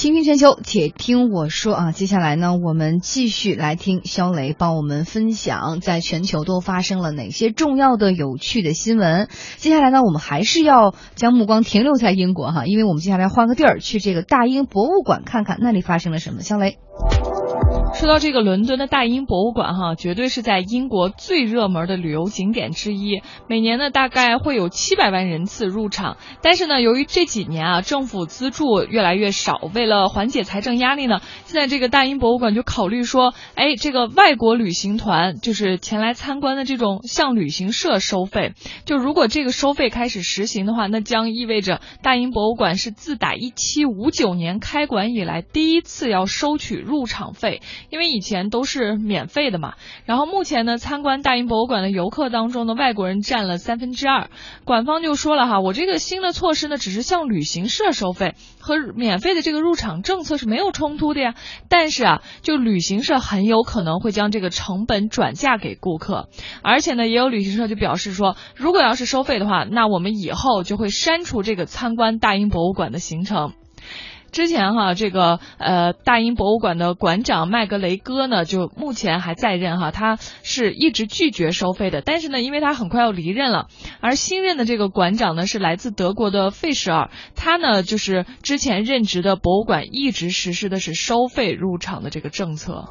倾听全球，且听我说啊！接下来呢，我们继续来听肖雷帮我们分享，在全球都发生了哪些重要的、有趣的新闻。接下来呢，我们还是要将目光停留在英国哈，因为我们接下来换个地儿，去这个大英博物馆看看那里发生了什么。肖雷。说到这个伦敦的大英博物馆哈，绝对是在英国最热门的旅游景点之一。每年呢，大概会有七百万人次入场。但是呢，由于这几年啊，政府资助越来越少，为了缓解财政压力呢，现在这个大英博物馆就考虑说，哎，这个外国旅行团就是前来参观的这种向旅行社收费。就如果这个收费开始实行的话，那将意味着大英博物馆是自打一七五九年开馆以来第一次要收取入场费。因为以前都是免费的嘛，然后目前呢，参观大英博物馆的游客当中呢，外国人占了三分之二。馆方就说了哈，我这个新的措施呢，只是向旅行社收费，和免费的这个入场政策是没有冲突的呀。但是啊，就旅行社很有可能会将这个成本转嫁给顾客，而且呢，也有旅行社就表示说，如果要是收费的话，那我们以后就会删除这个参观大英博物馆的行程。之前哈，这个呃大英博物馆的馆长麦格雷戈呢，就目前还在任哈，他是一直拒绝收费的。但是呢，因为他很快要离任了，而新任的这个馆长呢是来自德国的费舍尔，他呢就是之前任职的博物馆一直实施的是收费入场的这个政策。